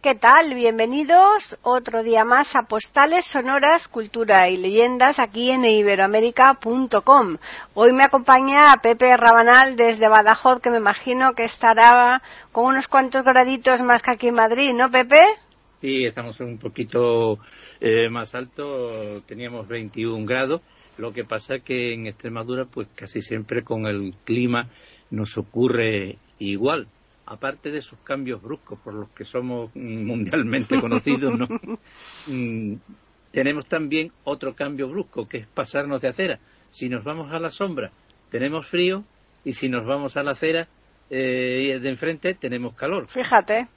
¿Qué tal? Bienvenidos otro día más a Postales Sonoras, Cultura y Leyendas aquí en iberoamérica.com. Hoy me acompaña Pepe Rabanal desde Badajoz, que me imagino que estará con unos cuantos graditos más que aquí en Madrid, ¿no, Pepe? Sí, estamos un poquito eh, más alto, teníamos 21 grados. Lo que pasa que en Extremadura, pues casi siempre con el clima nos ocurre igual aparte de esos cambios bruscos por los que somos mundialmente conocidos, ¿no? Mm, tenemos también otro cambio brusco, que es pasarnos de acera. Si nos vamos a la sombra, tenemos frío, y si nos vamos a la acera eh, de enfrente, tenemos calor. Fíjate.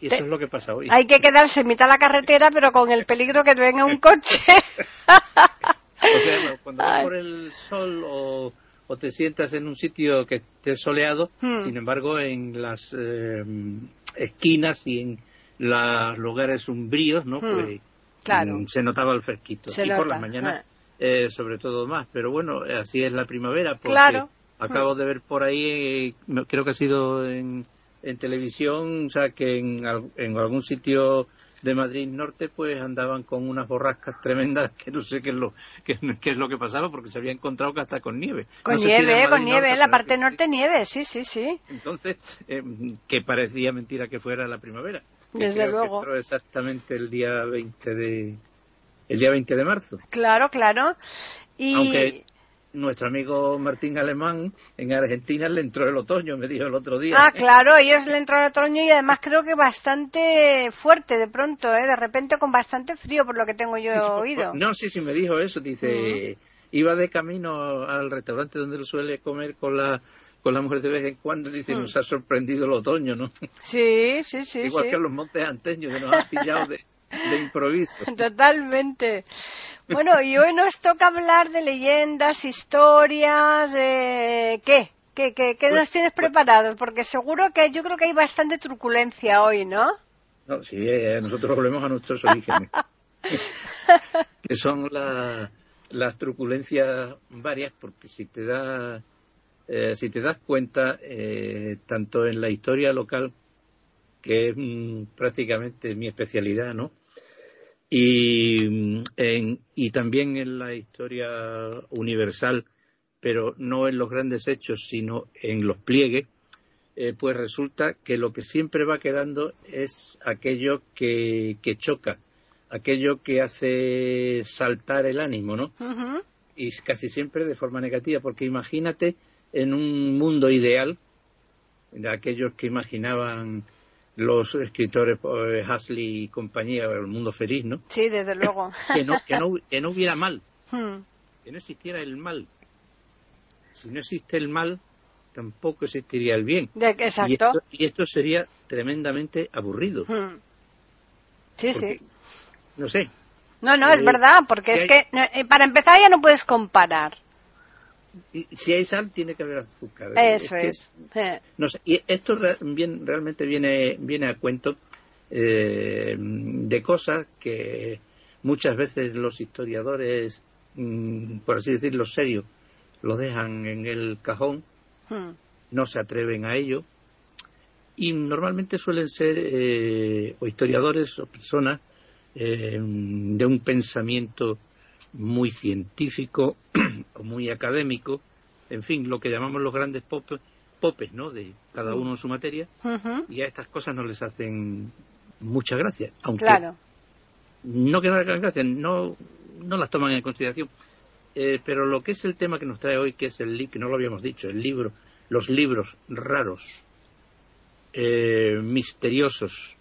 Y eso es lo que pasa hoy. Hay que quedarse en mitad de la carretera, pero con el peligro que venga un coche. o sea, cuando vas por el sol o o te sientas en un sitio que esté soleado, Hmm. sin embargo en las eh, esquinas y en los lugares umbríos, ¿no? Hmm. Pues Claro. mm, se notaba el fresquito. Se y por las mañanas, ah. eh, sobre todo más. Pero bueno, así es la primavera, porque Claro. Hmm. acabo de ver por ahí, eh, creo que ha sido en, en televisión, o sea, que en, en algún sitio de Madrid Norte pues andaban con unas borrascas tremendas que no sé qué es lo qué, qué es lo que pasaba porque se había encontrado que hasta con nieve Con No si nieve, con nieve, Norte, en la parte norte nieve, sí, sí, sí. entonces eh, que parecía mentira que fuera la primavera Desde que luego. exactamente el día 20 de el día 20 de marzo Claro, claro. Y aunque nuestro amigo Martín Alemán en Argentina le entró el otoño me dijo el otro día Ah, claro, ellos le entró el otoño y además creo que bastante fuerte de pronto, ¿eh? de repente con bastante frío por lo que tengo yo Sí, sí, por- oído. no, sí, sí, me dijo eso. Dice, iba de camino al restaurante donde lo suele comer con la con la mujer de vez en cuando. Dice, Mm. nos ha sorprendido el otoño, ¿no? Sí, sí, sí, Igual sí. que los montes anteños, que nos han pillado de, de improviso. Totalmente. Bueno, y hoy nos toca hablar de leyendas, historias, de... ¿qué? ¿Qué, qué, qué Pues- nos tienes pues- preparados? Porque seguro que yo creo que hay bastante truculencia hoy, ¿no? No, sí, eh, nosotros volvemos a nuestros orígenes, que son la- las truculencias varias, porque si te da, eh, si te das cuenta, eh, tanto en la historia local, que es mm, prácticamente mi especialidad, ¿no? Y, mm, en- y también en la historia universal, pero no en los grandes hechos, sino en los pliegues, eh, pues resulta que lo que siempre va quedando es aquello que, que choca, aquello que hace saltar el ánimo, ¿no? Y casi siempre de forma negativa, porque imagínate en un mundo ideal, de aquellos que imaginaban los escritores eh, Huxley y compañía, el mundo feliz, ¿no? Sí, desde luego. Que no, que no, que no hubiera mal, Hmm. que no existiera el mal. Si no existe el mal, tampoco existiría el bien. De- Y exacto. esto, y esto sería tremendamente aburrido. Hmm. Sí, porque, sí. No sé. No, no, es eh, verdad, porque si es hay- que eh, para empezar ya no puedes comparar. Si hay sal, tiene que haber azúcar. Eso que- es. Eh, no sé, y esto re- bien- realmente viene, viene a cuento eh, de cosas que muchas veces los historiadores, mm, por así decirlo, serios, lo dejan en el cajón, hmm. no se atreven a ello. Y normalmente suelen ser eh, o historiadores o personas eh, de un pensamiento muy científico o muy académico, en fin, lo que llamamos los grandes popes, popes ¿no? De cada uno en su materia, y a estas cosas no les hacen mucha gracia, aunque Claro. no que no les hagan gracia, no, no las toman en consideración. Eh, pero lo que es el tema que nos trae hoy, que es el que no lo habíamos dicho, el libro, los libros raros, eh, misteriosos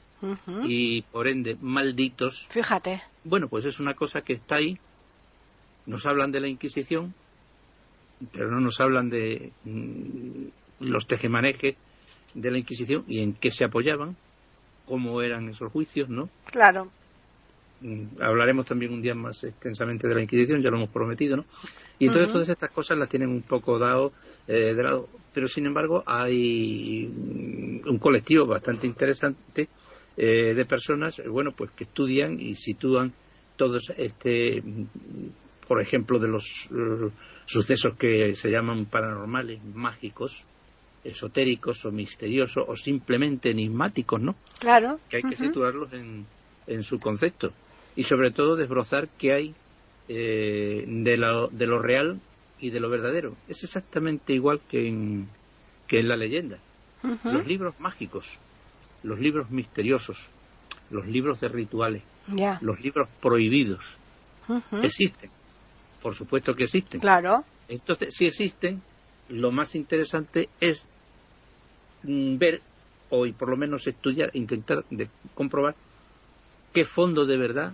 y por ende malditos, Fíjate. bueno, pues es una cosa que está ahí. Nos hablan de la Inquisición, pero no nos hablan de mm, los tejemanejes de la Inquisición y en qué se apoyaban, cómo eran esos juicios, ¿no? Claro. mm, hablaremos también un día más extensamente de la Inquisición, ya lo hemos prometido, ¿no? Y entonces todas estas cosas las tienen un poco dado eh, de lado. Pero sin embargo hay un colectivo bastante interesante eh, de personas, bueno, pues que estudian y sitúan todos este, por ejemplo, de los sucesos que se llaman paranormales, mágicos, esotéricos o misteriosos o simplemente enigmáticos, ¿no? Claro. Que hay que situarlos en, en su concepto y sobre todo desbrozar qué hay eh, de, lo, de lo real y de lo verdadero. Es exactamente igual que en, que en la leyenda. Los libros mágicos, los libros misteriosos, los libros de rituales, los libros prohibidos, existen. Por supuesto que existen. Claro. Entonces, si existen, lo más interesante es mm, ver, o por lo menos estudiar, intentar de comprobar qué fondo de verdad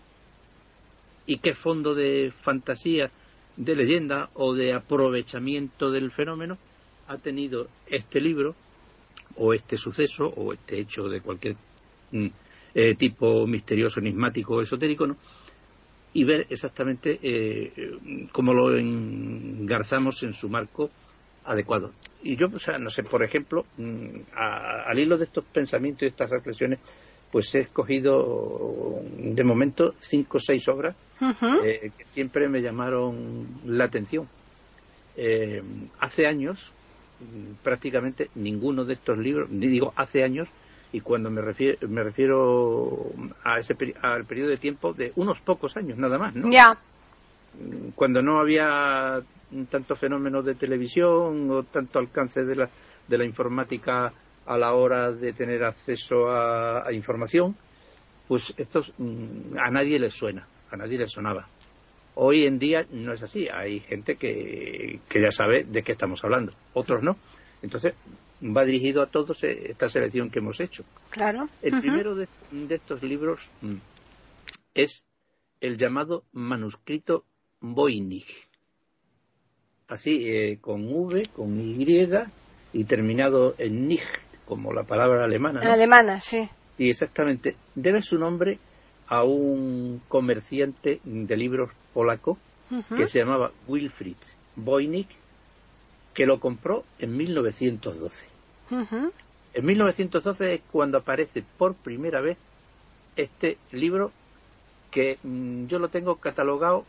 y qué fondo de fantasía, de leyenda o de aprovechamiento del fenómeno ha tenido este libro o este suceso o este hecho de cualquier mm, eh, tipo misterioso, enigmático o esotérico, ¿no? Y ver exactamente eh, cómo lo engarzamos en su marco adecuado. Y yo, o sea, no sé, por ejemplo, mm, al hilo de estos pensamientos y estas reflexiones, pues he escogido de momento cinco o seis obras eh, que siempre me llamaron la atención. Eh, hace años, mm, prácticamente ninguno de estos libros, digo hace años, y cuando me refiero, me refiero a ese al periodo de tiempo de unos pocos años nada más, ¿no? Ya. Mm, cuando no había tanto fenómeno de televisión o tanto alcance de la, de la informática a la hora de tener acceso a, información, pues esto mm, a nadie le suena, a nadie le sonaba. Hoy en día no es así, hay gente que, que ya sabe de qué estamos hablando, otros no. Entonces, va dirigido a todos eh, esta selección que hemos hecho. Claro. El primero de, estos libros mm, es el llamado manuscrito Voynich. Así, eh, con V, con Y y terminado en Nicht, como la palabra alemana. Alemana, sí. Y exactamente, debe su nombre a un comerciante de libros polaco que se llamaba Wilfried Voynich, que lo compró en 1912. En 1912 es cuando aparece por primera vez este libro que mm, yo lo tengo catalogado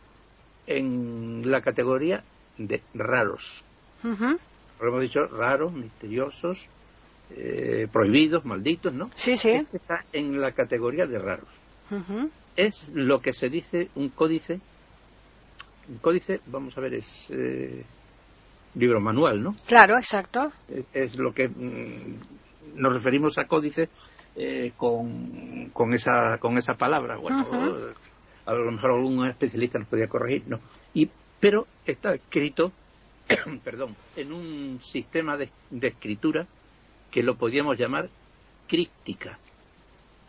en la categoría de raros. Lo hemos dicho raros, misteriosos, eh, prohibidos, malditos, ¿no? Sí, sí. Este está en la categoría de raros. Es lo que se dice un códice. Un códice, vamos a ver, es eh, libro manual, ¿no? Claro, exacto. Es, lo que mm, nos referimos a códice eh, con, con, esa, con esa palabra. Bueno, a lo mejor algún especialista nos podría corregir, ¿no? Y, pero está escrito, perdón, en un sistema de, de escritura que lo podríamos llamar críptica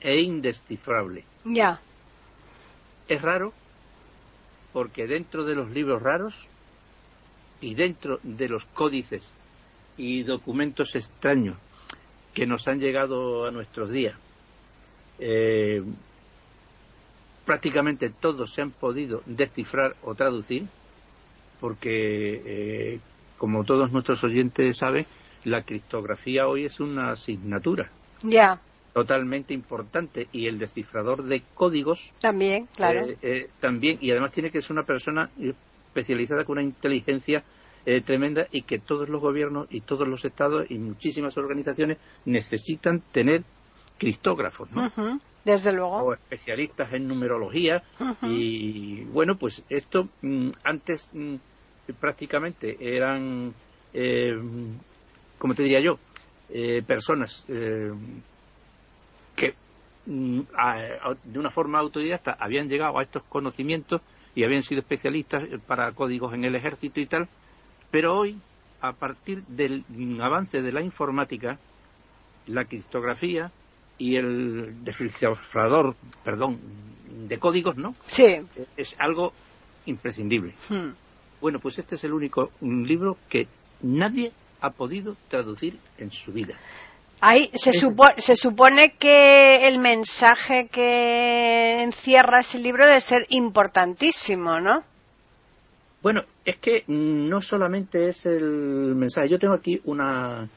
e indescifrable. Ya. Es raro porque dentro de los libros raros y dentro de los códices y documentos extraños que nos han llegado a nuestros días, eh, prácticamente todos se han podido descifrar o traducir, porque, eh, como todos nuestros oyentes saben, la criptografía hoy es una asignatura. Ya. Totalmente importante. Y el descifrador de códigos. También, claro. Eh, también. Y además tiene que ser una persona especializada con una inteligencia eh, tremenda y que todos los gobiernos y todos los estados y muchísimas organizaciones necesitan tener criptógrafos, ¿no? Desde luego. O especialistas en numerología. Y bueno, pues esto mm, antes mm, prácticamente eran, eh, como te diría yo, eh, personas eh, que mm, de una forma autodidacta habían llegado a estos conocimientos y habían sido especialistas para códigos en el ejército y tal, pero hoy, a partir del avance de la informática, la criptografía y el descifrador, perdón, de códigos, ¿no? Sí. Es algo imprescindible. Hmm. Bueno, pues este es el único libro que nadie ha podido traducir en su vida. Ahí se, se supone que el mensaje que encierra ese libro debe ser importantísimo, ¿no? Bueno, es que no solamente es el mensaje. Yo tengo aquí una,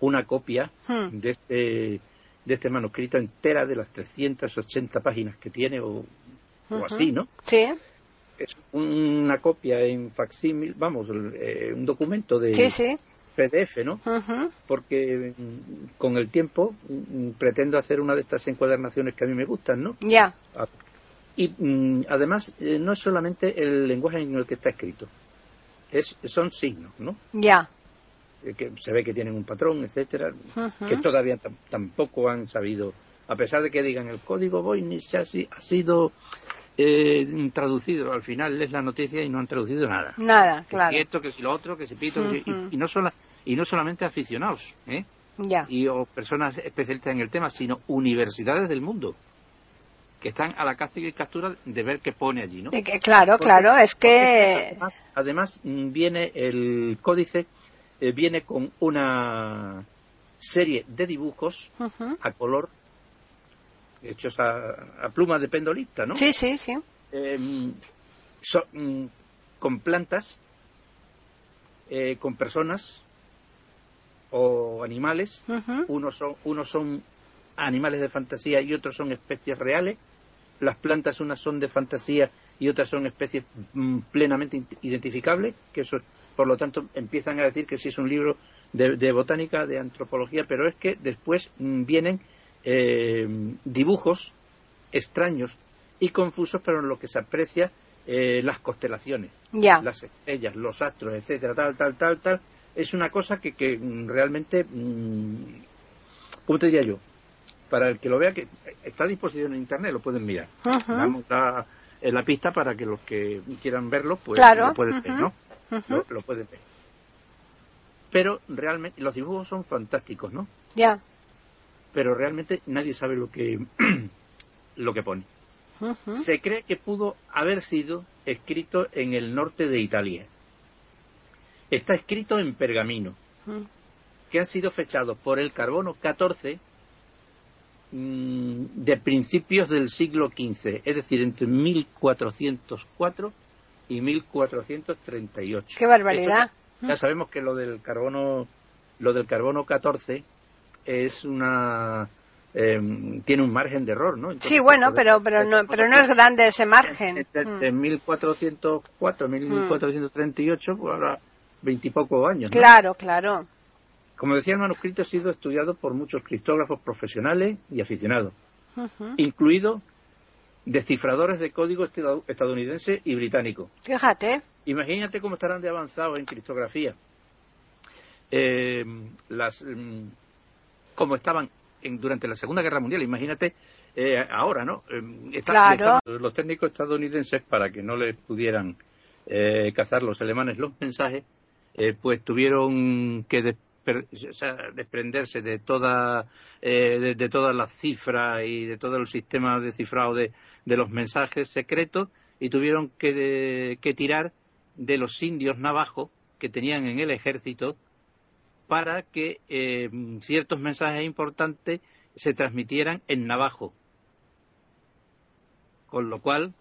una copia hmm. de, este, de este manuscrito entera de las 380 páginas que tiene, o, así, ¿no? Sí. Es una copia en facsímil, vamos, eh, un documento de, sí, sí. PDF, ¿no? Porque mm, con el tiempo mm, pretendo hacer una de estas encuadernaciones que a mí me gustan, ¿no? Ya. Ah, y mm, además eh, no es solamente el lenguaje en el que está escrito, es, son signos, ¿no? Ya. Eh, que se ve que tienen un patrón, etcétera, que todavía tampoco han sabido, a pesar de que digan el código Voynich ha, ha sido eh, traducido. Al final es la noticia y no han traducido nada. Nada, claro. Que esto, que si lo otro, que si pito, y, no sola, y no solamente aficionados, ¿eh? Ya. Y o personas especialistas en el tema, sino universidades del mundo que están a la caza y captura de ver qué pone allí, ¿no? claro, claro, es que... Además, mm, viene el códice, eh, viene con una serie de dibujos a color hechos a, pluma de pendolista, ¿no? Sí, sí, sí. Em, mm, con plantas, eh, con personas o animales. unos, son, unos son animales de fantasía y otros son especies reales. Las plantas unas son de fantasía y otras son especies mm, plenamente identificables, que eso, por lo tanto, empiezan a decir que sí es un libro de, de botánica, de antropología, pero es que después mm, vienen eh, dibujos extraños y confusos, pero en lo que se aprecia eh, las constelaciones, las estrellas, los astros, etcétera, tal, tal, tal, tal, es una cosa que, que realmente, mm, ¿cómo te diría yo? Para el que lo vea, que está a disposición en internet, lo pueden mirar. Damos la, en la pista para que los que quieran verlo, pues lo pueden ver, ¿no? lo, pueden ver. Pero realmente los dibujos son fantásticos, ¿no? Ya pero realmente nadie sabe lo que, lo que pone. Se cree que pudo haber sido escrito en el norte de Italia. Está escrito en pergamino, que han sido fechados por el carbono 14 mm, de principios del siglo XV, es decir, entre 1404 y 1438. ¡Qué barbaridad! Ya, ya, sabemos que lo del carbono, lo del carbono 14 es una em, tiene un margen de error, ¿no? sí, bueno, pero pero no pero no es grande ese margen. En, 1404, 1438, pues ahora veintipocos años. ¿no? Claro, claro. Como decía, el manuscrito ha sido estudiado por muchos criptógrafos profesionales y aficionados, incluidos descifradores de código estadounidense y británico. Fíjate. Imagínate cómo estarán de avanzados en criptografía. Eh, las, em, como estaban en, durante la Segunda Guerra Mundial. Imagínate eh, ahora, ¿no? Eh, claro. los técnicos estadounidenses, para que no les pudieran eh, cazar los alemanes los mensajes, pues tuvieron que desprenderse de toda de, todas las cifras y de todo el sistema de cifrado de, de los mensajes secretos y tuvieron que, que tirar de los indios navajos que tenían en el ejército para que eh, ciertos mensajes importantes se transmitieran en navajo. Con lo cual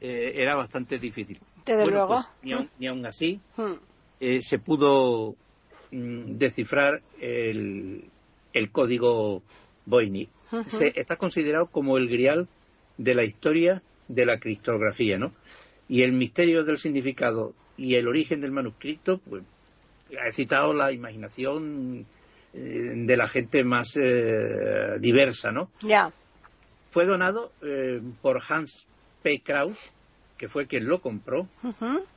eh, era bastante difícil. Desde luego. Pues, ni, aun, así hmm. Eh, se pudo mm, descifrar el, el código Voynich. se, está considerado como el grial de la historia de la criptografía, ¿no? Y el misterio del significado y el origen del manuscrito, pues he citado la imaginación eh, de la gente más eh, diversa, ¿no? Ya. Fue donado eh, por Hans P. Krauss, que fue quien lo compró,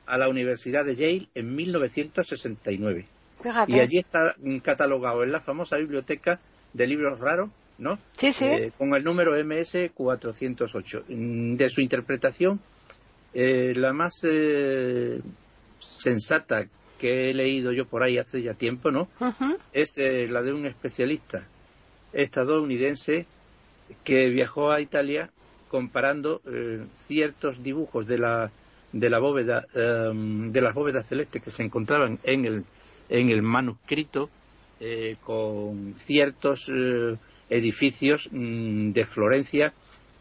a la Universidad de Yale en 1969. Fíjate. Y allí está catalogado en la famosa biblioteca de libros raros, ¿no? Sí, sí. con el número MS 408. De su interpretación, la más sensata que he leído yo por ahí hace ya tiempo, ¿no? Es eh, la de un especialista estadounidense que viajó a Italia comparando eh, ciertos dibujos de la de la bóveda em, de las bóvedas celestes que se encontraban en el en el manuscrito eh, con ciertos eh, edificios mm, de Florencia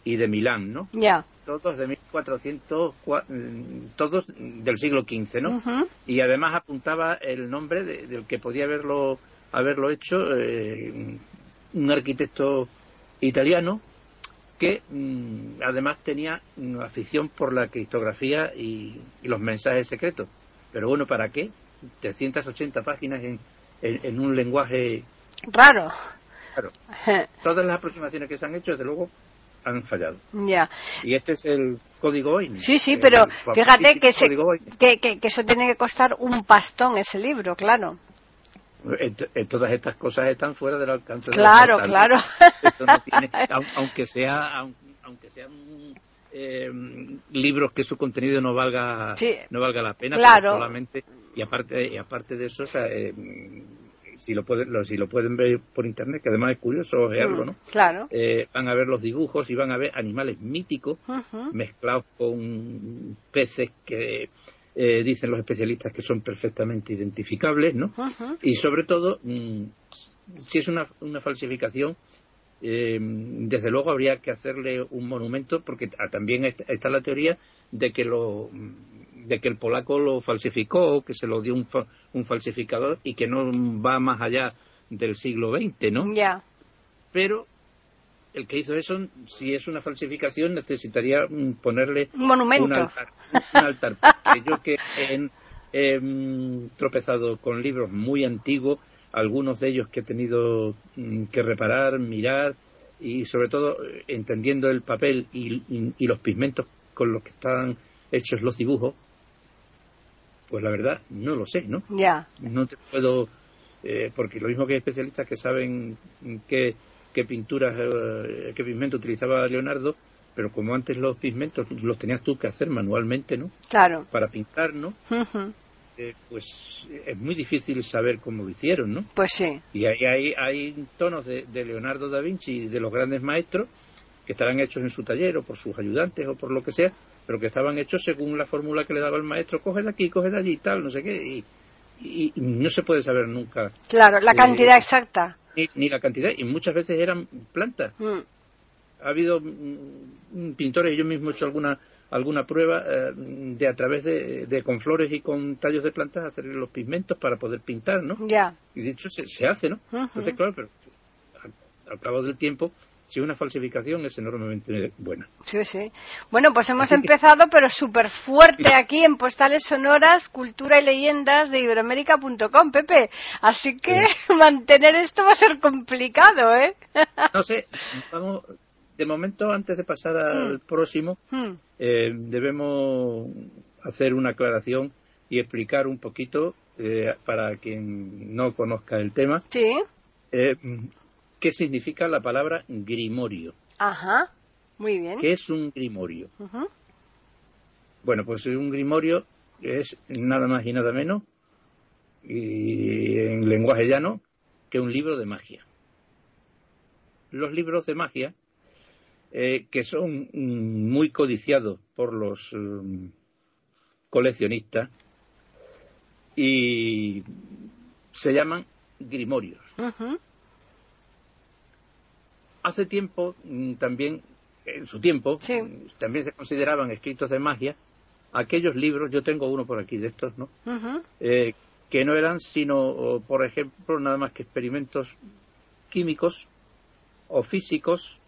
y de Milán, ¿no? Ya. Todos de 1400, cua- mm, todos del siglo XV, ¿no? Y además apuntaba el nombre de- del que podía haberlo, haberlo hecho, un arquitecto italiano que mm, además tenía mm, afición por la criptografía y, y los mensajes secretos. Pero bueno, ¿para qué? 380 páginas en, en- en un lenguaje... Raro. Claro, todas las aproximaciones que se han hecho, desde luego, han fallado. ya. Y este es el código OIN. Sí, sí, pero fíjate que, se- que, que, que eso tiene que costar un pastón ese libro, claro. En- en todas estas cosas están fuera del alcance de Claro, los claro. mortales. Esto no tiene- aun- aunque sea aun- aunque sean eh, libros que su contenido no valga Sí. no valga la pena Claro. solamente y aparte y aparte de eso o sea, eh, si lo pueden lo- si lo pueden ver por internet que además es curioso ojearlo Mm, no Claro. Eh, van a ver los dibujos y van a ver animales míticos mezclados con peces que eh, dicen los especialistas que son perfectamente identificables, ¿no? Y sobre todo, mm, si es una, una falsificación, eh, desde luego habría que hacerle un monumento, porque también est- está la teoría de que lo de que el polaco lo falsificó, que se lo dio un, fa- un falsificador y que no va más allá del siglo XX, ¿no? Ya. Pero el que hizo eso, si es una falsificación, necesitaría mm, ponerle Un monumento. un altar. Un altar. Porque yo que he, he, mm, tropezado con libros muy antiguos, algunos de ellos que he tenido mm, que reparar, mirar y sobre todo eh, entendiendo el papel y, y- y los pigmentos con los que están hechos los dibujos, pues la verdad no lo sé, ¿no? Ya. no te puedo eh, porque lo mismo que hay especialistas que saben qué, qué pinturas eh, qué pigmento utilizaba Leonardo pero como antes los pigmentos los tenías tú que hacer manualmente no Claro. para pintar no. Eh, pues es muy difícil saber cómo lo hicieron no Pues sí. y hay, hay, hay tonos de, de Leonardo da Vinci y de los grandes maestros que estarán hechos en su taller o por sus ayudantes o por lo que sea, pero que estaban hechos según la fórmula que le daba el maestro, coge de aquí, coge de allí y tal, no sé qué, y, y- y no se puede saber nunca Claro, la Eh, cantidad exacta. Ni, ni la cantidad, y muchas veces eran plantas. Mm. Ha habido mm, pintores, yo mismo he hecho alguna alguna prueba eh, de a través de, de con flores y con tallos de plantas hacer los pigmentos para poder pintar, ¿no? Ya. Y de hecho se, se hace, ¿no? Entonces, claro, pero al, al cabo del tiempo, si una falsificación es enormemente buena. Sí, sí. Bueno, pues hemos Así que- empezado, pero súper fuerte aquí en Postales Sonoras, Cultura y Leyendas de Iberoamérica.com, Pepe. Así que mantener esto va a ser complicado, ¿eh? No sé, vamos, de momento, antes de pasar al próximo, Hmm. eh, debemos hacer una aclaración y explicar un poquito, eh, para quien no conozca el tema, Sí. eh, qué significa la palabra grimorio. Ajá. Muy bien. ¿Qué es un grimorio? Bueno, pues un grimorio es nada más y nada menos, y en lenguaje llano, que un libro de magia. Los libros de magia, eh, que son muy codiciados por los mm, coleccionistas, y se llaman grimorios. Ujú. Hace tiempo mm, también, en su tiempo, Sí. mm, también se consideraban escritos de magia aquellos libros, yo tengo uno por aquí de estos, ¿no? Eh, que no eran sino, por ejemplo, nada más que experimentos químicos o físicos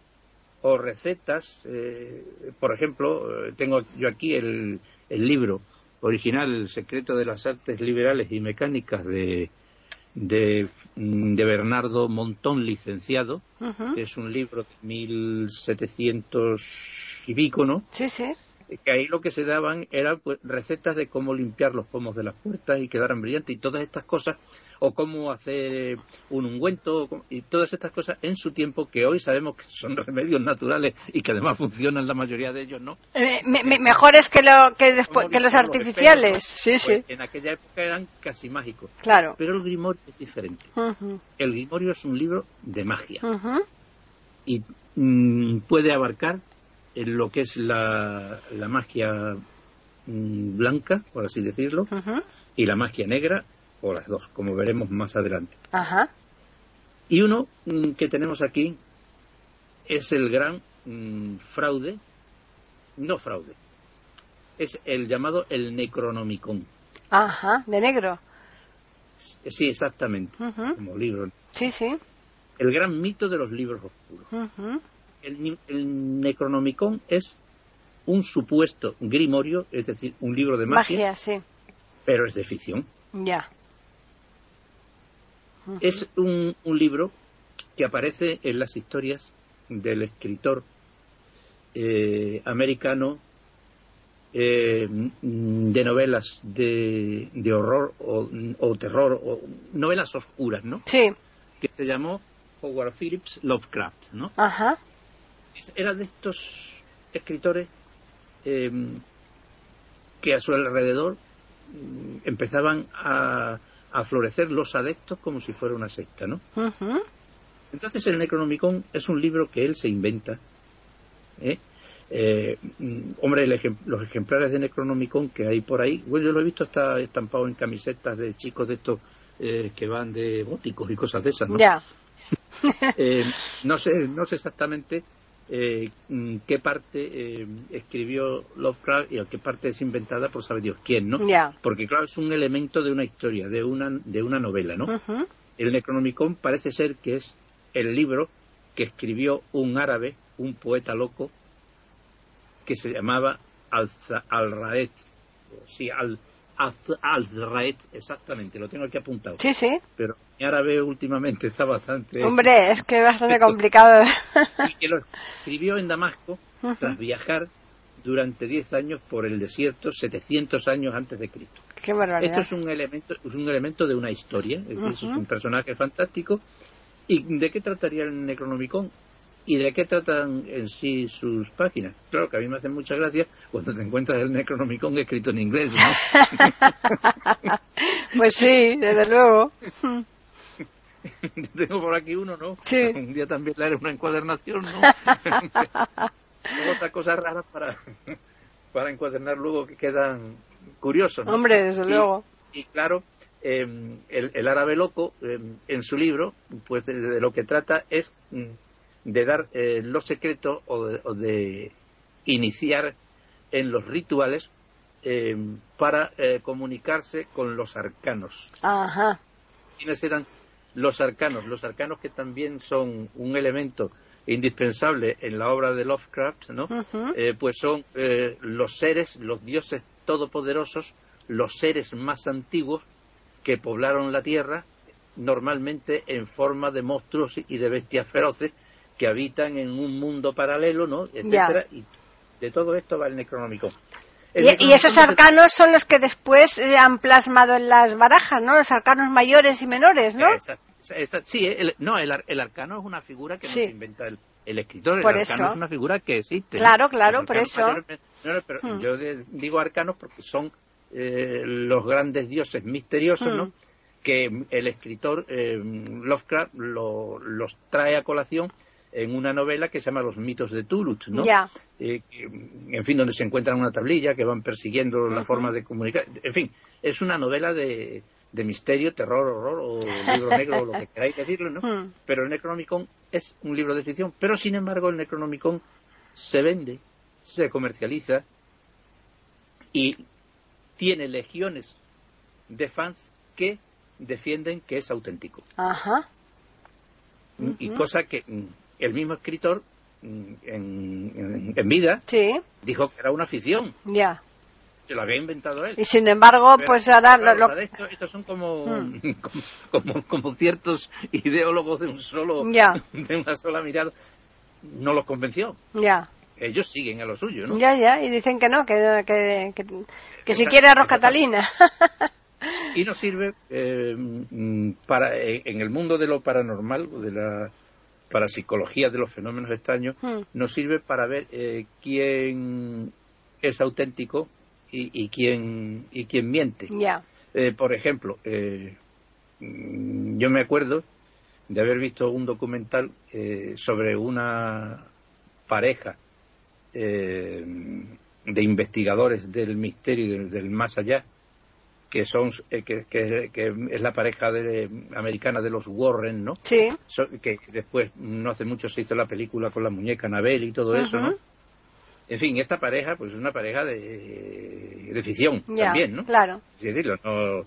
o recetas. eh, por ejemplo, eh, tengo yo aquí el, el libro original, El secreto de las artes liberales y mecánicas de, de, mm, de Bernardo Montón, licenciado. Que es un libro de 1700 y pico, ¿no? Sí, sí. Que ahí lo que se daban eran pues, recetas de cómo limpiar los pomos de las puertas y quedaran brillantes y todas estas cosas, o cómo hacer un ungüento, y todas estas cosas en su tiempo que hoy sabemos que son remedios naturales y que además funcionan la mayoría de ellos, ¿no? Eh, me- me- mejores que, lo, que, después, que los artificiales. espejos, Sí, pues, sí. En aquella época eran casi mágicos. Claro. Pero el Grimorio es diferente. El Grimorio es un libro de magia y mm, puede abarcar en lo que es la, la magia mm, blanca, por así decirlo, y la magia negra o las dos, como veremos más adelante. Ajá. Y uno mm, que tenemos aquí es el gran mm, fraude, no fraude, es el llamado el Necronomicon. Ajá, de negro. Sí, exactamente, como libro. Sí, sí. El gran mito de los libros oscuros. El, el Necronomicon es un supuesto grimorio, es decir, un libro de magia, Magia, sí. pero es de ficción. Ya. Es un, un libro que aparece en las historias del escritor eh, americano eh, de novelas de, de horror o, o terror, o novelas oscuras, ¿no? Sí. Que se llamó Howard Phillips Lovecraft, ¿no? Ajá. Era de estos escritores eh, que a su alrededor mm, empezaban a, a florecer los adeptos como si fuera una secta, ¿no? Ujú. Entonces el Necronomicon es un libro que él se inventa. ¿eh? Eh, mm, hombre, el los ejemplares de Necronomicon que hay por ahí, bueno, yo lo he visto hasta estampado en camisetas de chicos de estos eh, que van de góticos y cosas de esas, ¿no? Ya. Eh, no sé, no sé exactamente eh, mm, qué parte eh, escribió Lovecraft y a qué parte es inventada por saber Dios quién, ¿no? Porque claro, es un elemento de una historia, de una, de una novela, ¿no? El Necronomicon parece ser que es el libro que escribió un árabe, un poeta loco, que se llamaba Al-Raed. Sí, Al, Az- Al-Raed, exactamente, lo tengo aquí apuntado. Sí, sí. Pero mi árabe últimamente está bastante... Hombre, es que es bastante complicado. Y que lo escribió en Damasco tras viajar durante 10 años por el desierto, 700 años antes de Cristo. Qué barbaridad. Esto es un elemento, es un elemento de una historia, es, decir, es un personaje fantástico. ¿Y de qué trataría el Necronomicon? ¿Y de qué tratan en sí sus páginas? Claro que a mí me hace mucha gracia cuando te encuentras el Necronomicon escrito en inglés, ¿no? Pues sí, desde luego. Tengo por aquí uno, ¿no? Sí. Un día también le haré una encuadernación, ¿no? Luego otras cosas raras para, para encuadernar luego que quedan curiosos. ¿no? Hombre, desde Y- luego. Y claro, eh, el, el árabe loco, eh, en su libro, pues de, de lo que trata es mm, de dar eh, los secretos o de, o de iniciar en los rituales eh, para eh, comunicarse con los arcanos. Ajá. ¿Quiénes eran los arcanos? Los arcanos que también son un elemento indispensable en la obra de Lovecraft, ¿no? Pues son eh, los seres, los dioses todopoderosos, los seres más antiguos que poblaron la tierra, normalmente en forma de monstruos y de bestias feroces que habitan en un mundo paralelo, ¿no? etcétera, y de todo esto va el Necronómico. El Y, y esos arcanos son los que después eh, han plasmado en las barajas, ¿no? Los arcanos mayores y menores, ¿no? Esa- esa- sí, el, no, el, el arcano es una figura que Sí. inventa el, el escritor. El Por arcano eso. es una figura que existe. Claro, claro, por eso. mayores- no, no, pero Hmm. yo digo arcanos porque son eh, los grandes dioses misteriosos, Hmm. ¿no? Que el escritor eh, Lovecraft lo- los trae a colación en una novela que se llama Los mitos de Tulut, ¿no? Ya. eh, en fin, donde se encuentran una tablilla que van persiguiendo la forma de comunicar. En fin, es una novela de, de misterio, terror, horror o libro negro o lo que queráis decirlo, ¿no? Hmm. Pero el Necronomicon es un libro de ficción, pero sin embargo el Necronomicon se vende, se comercializa y tiene legiones de fans que defienden que es auténtico. Ajá. Y Ujú. cosa que mm, el mismo escritor mm, en, en- en vida Sí, dijo que era una ficción, ya. se lo había inventado él. Y sin embargo, Pero, pues ahora claro, lo- esto- estos son como, Hmm. como, como, como ciertos ideólogos de un solo Ya. de una sola mirada no los convenció ya. ellos siguen a lo suyo no Ya, ya. Y dicen que no, que, que, que, que si quiere arroz. Catalina. y nos sirve eh, mm, para en el mundo de lo paranormal de la parapsicología de los fenómenos extraños Hmm. nos sirve para ver eh, quién es auténtico y, y quién y quién miente. Eh, por ejemplo, eh, mm, yo me acuerdo de haber visto un documental eh, sobre una pareja eh, de investigadores del misterio del más allá que son eh, que, que, que es la pareja de, americana de los Warren, ¿no? Sí. So- que después, no hace mucho, se hizo la película con la muñeca Anabel y todo eso, ¿no? En fin, esta pareja, pues es una pareja de, de ficción Ya, también, ¿no? claro. Es decirlo, no,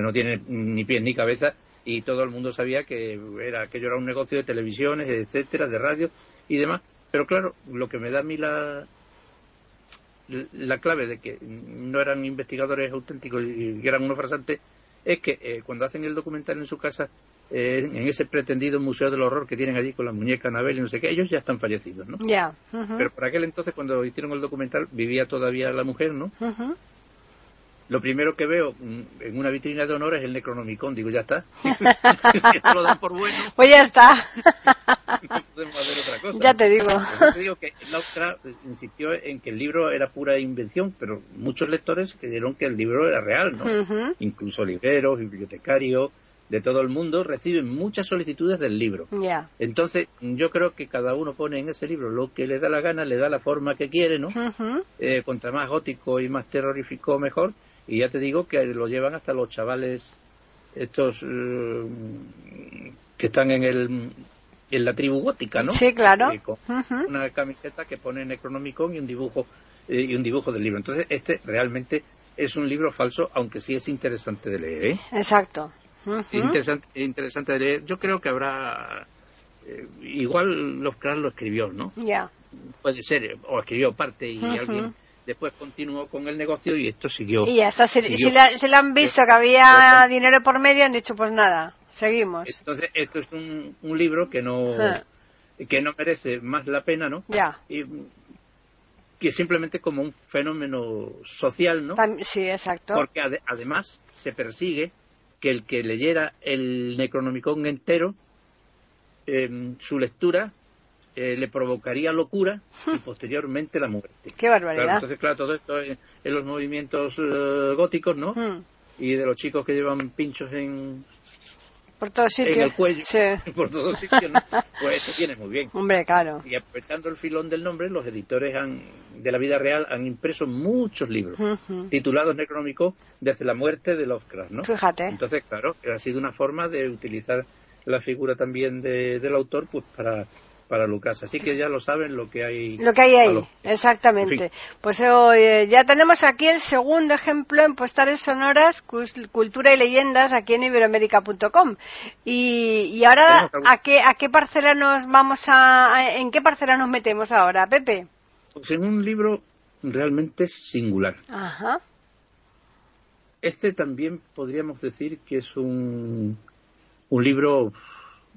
no tiene ni pies ni cabeza y todo el mundo sabía que era aquello era un negocio de televisiones, etcétera, de radio y demás. Pero claro, lo que me da a mí la, la clave de que no eran investigadores auténticos y que eran unos farsantes es que eh, cuando hacen el documental en su casa, eh, en ese pretendido museo del horror que tienen allí con la muñeca Anabel y no sé qué, ellos ya están fallecidos, ¿no? Ya. Pero por aquel entonces, cuando hicieron el documental, vivía todavía la mujer, ¿no? Lo primero que veo mm, en una vitrina de honor es el Necronomicon. Digo, ya está. si esto lo dan por bueno, Pues ya está. no podemos hacer otra cosa. ya te digo. Te digo que Lovecraft insistió en que el libro era pura invención, pero muchos lectores creyeron que el libro era real, ¿no? Incluso libreros, bibliotecarios, de todo el mundo reciben muchas solicitudes del libro. Ya. Entonces, yo creo que cada uno pone en ese libro lo que le da la gana, le da la forma que quiere, ¿no? Eh, contra más gótico y más terrorífico, mejor. Y ya te digo que lo llevan hasta los chavales, estos eh, que están en el en la tribu gótica, ¿no? Sí, claro. Una camiseta que pone Necronomicon y un dibujo eh, y un dibujo del libro. Entonces, este realmente es un libro falso, aunque sí es interesante de leer. ¿eh? Exacto. Interesante, interesante de leer. Yo creo que habrá eh, igual Lovecraft lo escribió, ¿no? Ya. Puede ser, o escribió parte y alguien después continuó con el negocio y esto siguió. Y ya está. Si, siguió. si la- si han visto que había dinero por medio, han dicho, pues nada, seguimos. Entonces, esto es un, un libro que no que no merece más la pena, ¿no? Ya. Y, que simplemente como un fenómeno social, ¿no? Sí, exacto. Porque ade- además se persigue que el que leyera el Necronomicon entero, em, su lectura eh, le provocaría locura y posteriormente la muerte. Qué Claro, barbaridad. entonces, claro, todo esto en, en los movimientos eh, góticos, ¿no? Mm. Y de los chicos que llevan pinchos en, Por todos sitios. en el cuello, Sí. por todos sitios, ¿no? Pues eso viene muy bien. Hombre, claro. Y aprovechando el filón del nombre, los editores han, de la vida real han impreso muchos libros titulados Necronomicon desde la muerte de Lovecraft, ¿no? Fíjate. Entonces, claro, ha sido una forma de utilizar la figura también de- del autor pues para, para Lucas. Así que ya lo saben lo que hay. Lo que hay ahí, lo- exactamente. En Pues eh, ya tenemos aquí el segundo ejemplo en postales sonoras, cultura y leyendas aquí en iberoamérica.com. Y, y ahora, ¿a qué, ¿a qué parcela nos vamos a, a- en qué parcela nos metemos ahora, Pepe? Pues en un libro realmente singular. Ajá. Este también podríamos decir que es un, un libro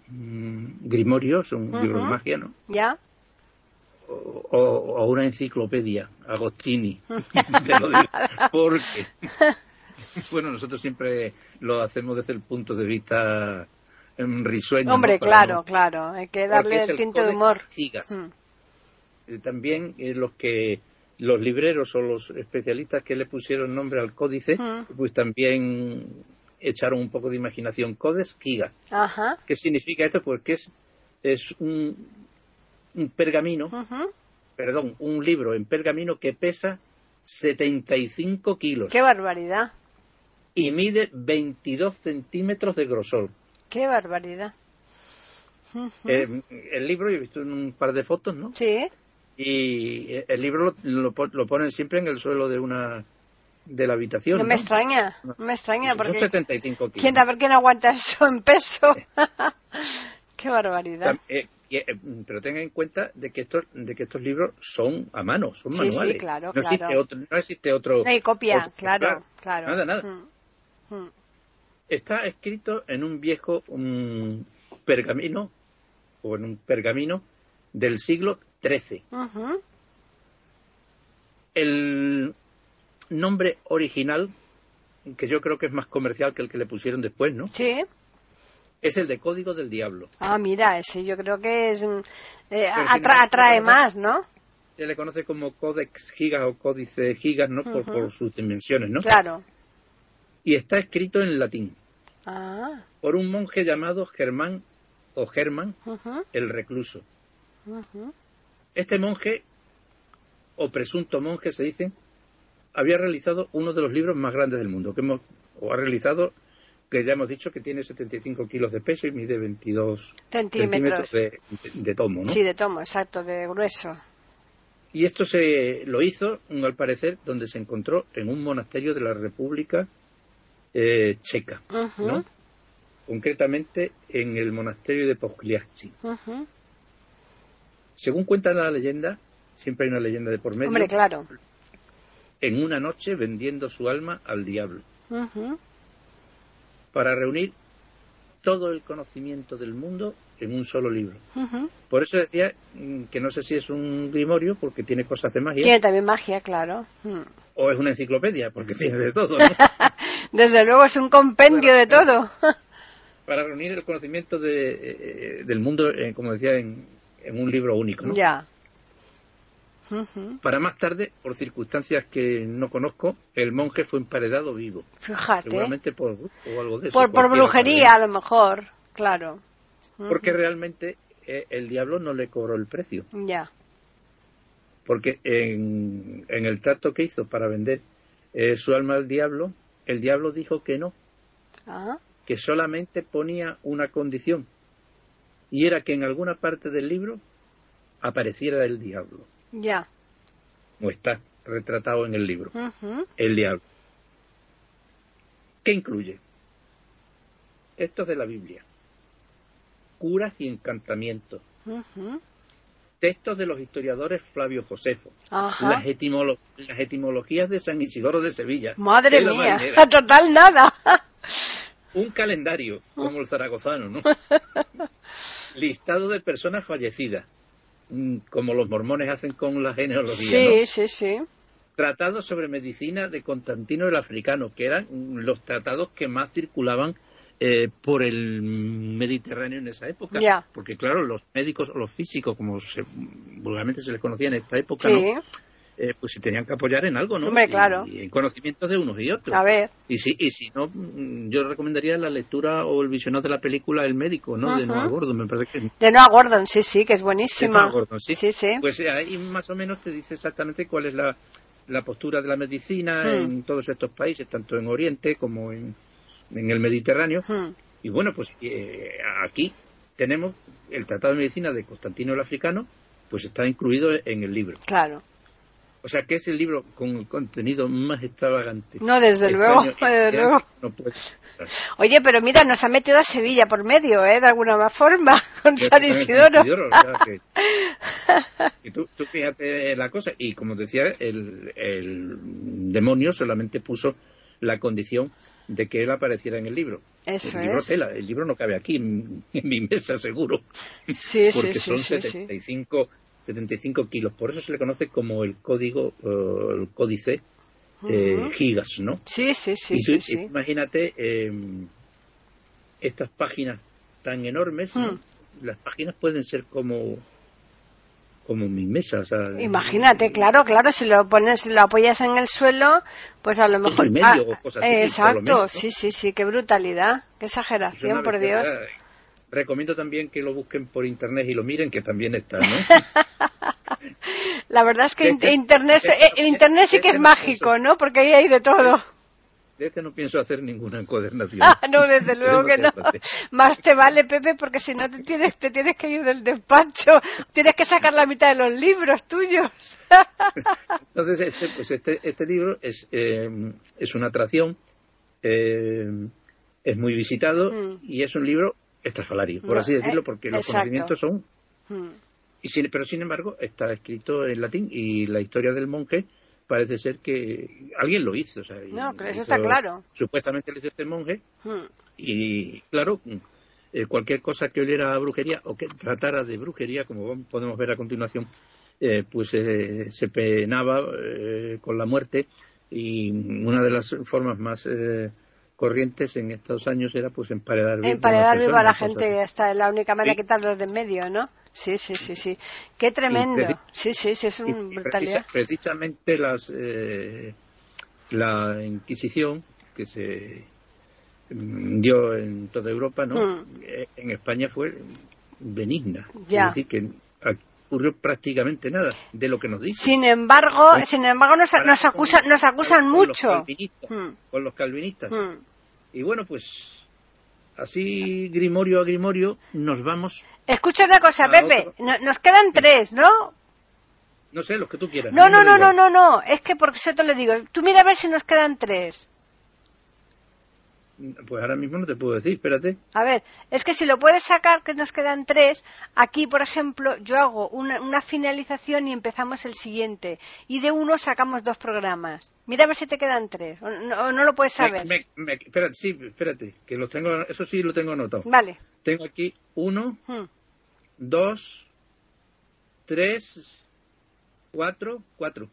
mm, grimorio, es un libro de magia, ¿no? ¿Ya? O, o- o una enciclopedia, Agostini. Te lo digo, porque, bueno, nosotros siempre lo hacemos desde el punto de vista em, risueño. Hombre, claro, no- claro. Hay que darle el el tinte de humor. Mm. Eh, también eh, los que los libreros o los especialistas que le pusieron nombre al códice, Mm. pues también echaron un poco de imaginación. Codex Giga. Ajá. ¿Qué significa esto? Pues que es, es un, un pergamino, perdón, un libro en pergamino que pesa 75 kilos Qué barbaridad. y mide 22 centímetros de grosor. Qué barbaridad. Eh, el libro, yo he visto en un par de fotos, ¿no? Sí. Y el libro lo, lo ponen siempre en el suelo de una de la habitación. No ¿no? me extraña, no me extraña Son porque 75 kilos. quién a ver quién aguanta eso en peso. Qué barbaridad. Eh, eh, pero tengan en cuenta de que estos de que estos libros son a mano, son Sí, sí, manuales. claro, no claro. existe otro, no existe otro. No hay copia, otro claro, claro. Nada, nada. Mm, mm. Está escrito en un viejo un pergamino o en un pergamino del siglo XIII. Ujú. El nombre original, que yo creo que es más comercial que el que le pusieron después, ¿no? Sí. Es el de Código del Diablo. Ah, mira, ese yo creo que es mm, eh, atra- atrae más, ¿no? Se le conoce como Codex Gigas o Códice Gigas, ¿no? Por, sus dimensiones, ¿no? Claro. Y está escrito en latín Ah. por un monje llamado Germán o Germán el Recluso. Este monje, o presunto monje se dice, había realizado uno de los libros más grandes del mundo, que hemos, o ha realizado, que ya hemos dicho que tiene 75 kilos de peso y mide 22 centímetros, de, de, tomo, ¿no? Sí, de tomo, exacto, de grueso. Y esto se lo hizo, al parecer, donde se encontró en un monasterio de la República eh, Checa, ¿no? concretamente en el monasterio de Pogliacci. Según cuenta la leyenda, siempre hay una leyenda de por medio. Hombre, claro. En una noche vendiendo su alma al diablo. Para reunir todo el conocimiento del mundo en un solo libro. Por eso decía mm, que no sé si es un grimorio porque tiene cosas de magia. Tiene también magia, claro. Mm. O es una enciclopedia porque tiene de todo. Desde luego es un compendio de todo. para reunir el conocimiento de, eh, del mundo, eh, como decía, en, en, un libro único. ¿no? Ya. Para más tarde, por circunstancias que no conozco, el monje fue emparedado vivo. Fíjate. Seguramente por o algo de eso. Por, por brujería, a lo mejor, claro. Porque realmente eh, el diablo no le cobró el precio. Ya. Porque en, en el trato que hizo para vender eh, su alma al diablo, el diablo dijo que no. Ah. Que solamente ponía una condición. Y era que en alguna parte del libro apareciera el diablo. Ya. O está retratado en el libro. El diablo. ¿Qué incluye? Textos de la Biblia, curas y encantamientos, textos de los historiadores Flavio Josefo, las, las, etimologías de San Isidoro de Sevilla. Madre mía, total nada. Un calendario, como el zaragozano, ¿no? Listado de personas fallecidas, como los mormones hacen con la genealogía. Sí, sí, sí. Tratados sobre medicina de Constantino el Africano, que eran los tratados que más circulaban eh, por el Mediterráneo en esa época. Porque, claro, los médicos o los físicos, como se, vulgarmente se les conocía en esta época, ¿no? Eh, pues se tenían que apoyar en algo, ¿no? Hombre, claro. Y, en conocimientos de unos y otros. A ver. Y si, y si no, mm, yo recomendaría la lectura o el visionado de la película El médico, ¿no? De Noah Gordon, me parece que. De Noah Gordon, sí, sí, que es buenísima. Gordon, sí. Sí, sí. Pues ahí más o menos te dice exactamente cuál es la, la postura de la medicina hmm. en todos estos países, tanto en Oriente como en, en el Mediterráneo. Hmm. Y bueno, pues eh, aquí tenemos el Tratado de Medicina de Constantino el Africano, pues está incluido en el libro. Claro. O sea, que es el libro con el contenido más extravagante. No, desde luego, desde luego. Oye, pero mira, nos ha metido a Sevilla por medio, ¿eh? De alguna forma, con San Isidoro. y tú, tú, fíjate la cosa, y como decía, el, el demonio solamente puso la condición de que él apareciera en el libro. Eso el libro es. Tela, el libro no cabe aquí en, mi mesa seguro. Sí, porque sí, son sí, 75 75 kilos. Por eso se le conoce como el código, uh, el códice eh, gigas, ¿no? Sí, sí, sí. Y sí, sí. Imagínate eh, estas páginas tan enormes. ¿no? Las páginas pueden ser como como mi mesa. O sea, Imagínate, claro, claro, si lo pones, lo apoyas en el suelo, pues a lo mejor. Medio, ah, o cosas así, exacto, menos, sí, sí, sí, qué brutalidad, qué exageración, por Dios. Recomiendo también que lo busquen por internet y lo miren, que también está, ¿no? La verdad es que internet, eh, internet sí que es mágico, ¿no? Porque ahí hay de todo. De este no pienso hacer ninguna encuadernación. Ah, no, desde luego que no. Más te vale, Pepe, porque si no te tienes, te tienes que ir del despacho. Tienes que sacar la mitad de los libros tuyos. Entonces, este, pues este, este libro es, eh, es una atracción, eh, es muy visitado Mm. y es un libro estrafalario, por No, así decirlo, eh, porque los exacto. conocimientos son... Mm. Y sin- pero sin embargo está escrito en latín y la historia del monje parece ser que alguien lo hizo. O sea, y No, eso hizo- está claro. Supuestamente lo hizo este monje Mm. y claro, eh, cualquier cosa que oliera a brujería o que tratara de brujería, como podemos ver a continuación, eh, pues eh, se penaba eh, con la muerte y una de las formas más eh, corrientes en estos años era pues emparedar viva Emparedar a la gente, cosas esta es la única manera Sí. de quitarlos de en medio, ¿no? Sí, sí, sí, sí. Qué tremendo. Sí, sí, sí, es una precisa- brutalidad. precisamente las, eh, la Inquisición que se dio en toda Europa, ¿no? Mm. Eh, En España fue benigna. Ya. Es decir, que ocurrió prácticamente nada de lo que nos dice. Sin embargo, sin embargo nos, nos acusan, nos acusan mucho. Los calvinistas, hmm. Con los calvinistas. Hmm. Y bueno, pues así grimorio a grimorio nos vamos. Escucha una cosa, Pepe, nos quedan tres, ¿no? No sé, los que tú quieras. No, no, no, no, no, no, es que porque eso te lo digo. Tú mira a ver si nos quedan tres. Pues ahora mismo no te puedo decir, espérate. A ver, es que si lo puedes sacar, que nos quedan tres, aquí, por ejemplo, yo hago una, finalización y empezamos el siguiente. Y de uno sacamos dos programas. Mira a ver si te quedan tres. O no, lo puedes saber. espérate, sí, espérate, que lo tengo, eso sí lo tengo anotado. Vale. Tengo aquí uno, hmm. dos, tres, cuatro, cuatro.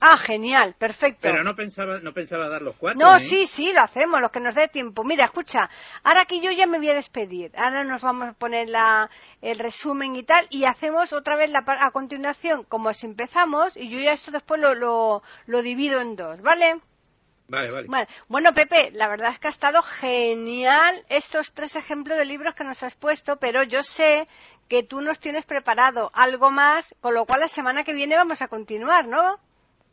Ah, genial, perfecto. Pero no pensaba, no pensaba dar los cuatro. No, ¿eh? sí, sí, lo hacemos, lo que nos dé tiempo. Mira, escucha, ahora que yo ya me voy a despedir, ahora nos vamos a poner la, el resumen y tal, y hacemos otra vez la, a continuación, como si empezamos, y yo ya esto después lo, lo, lo divido en dos, ¿vale? Vale, vale. Bueno, Pepe, la verdad es que ha estado genial estos tres ejemplos de libros que nos has puesto, pero yo sé que tú nos tienes preparado algo más, con lo cual la semana que viene vamos a continuar, ¿no?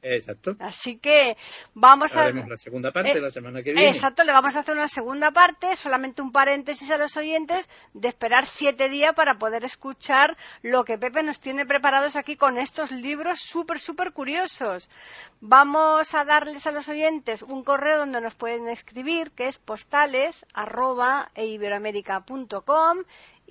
Exacto. Así que vamos a. Haremos la segunda parte eh, la semana que viene. Exacto, le vamos a hacer una segunda parte, solamente un paréntesis a los oyentes, de esperar siete días para poder escuchar lo que Pepe nos tiene preparados aquí con estos libros súper, súper curiosos. Vamos a darles a los oyentes un correo donde nos pueden escribir, que es postales arroba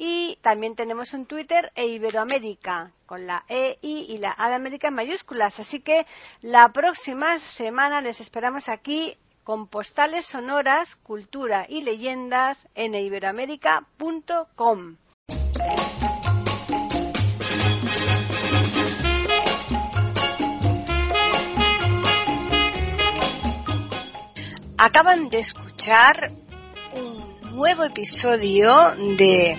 y también tenemos un Twitter e Iberoamérica con la E, I y la A de América en mayúsculas. Así que la próxima semana les esperamos aquí con postales sonoras, cultura y leyendas en iberoamérica.com. Acaban de escuchar un nuevo episodio de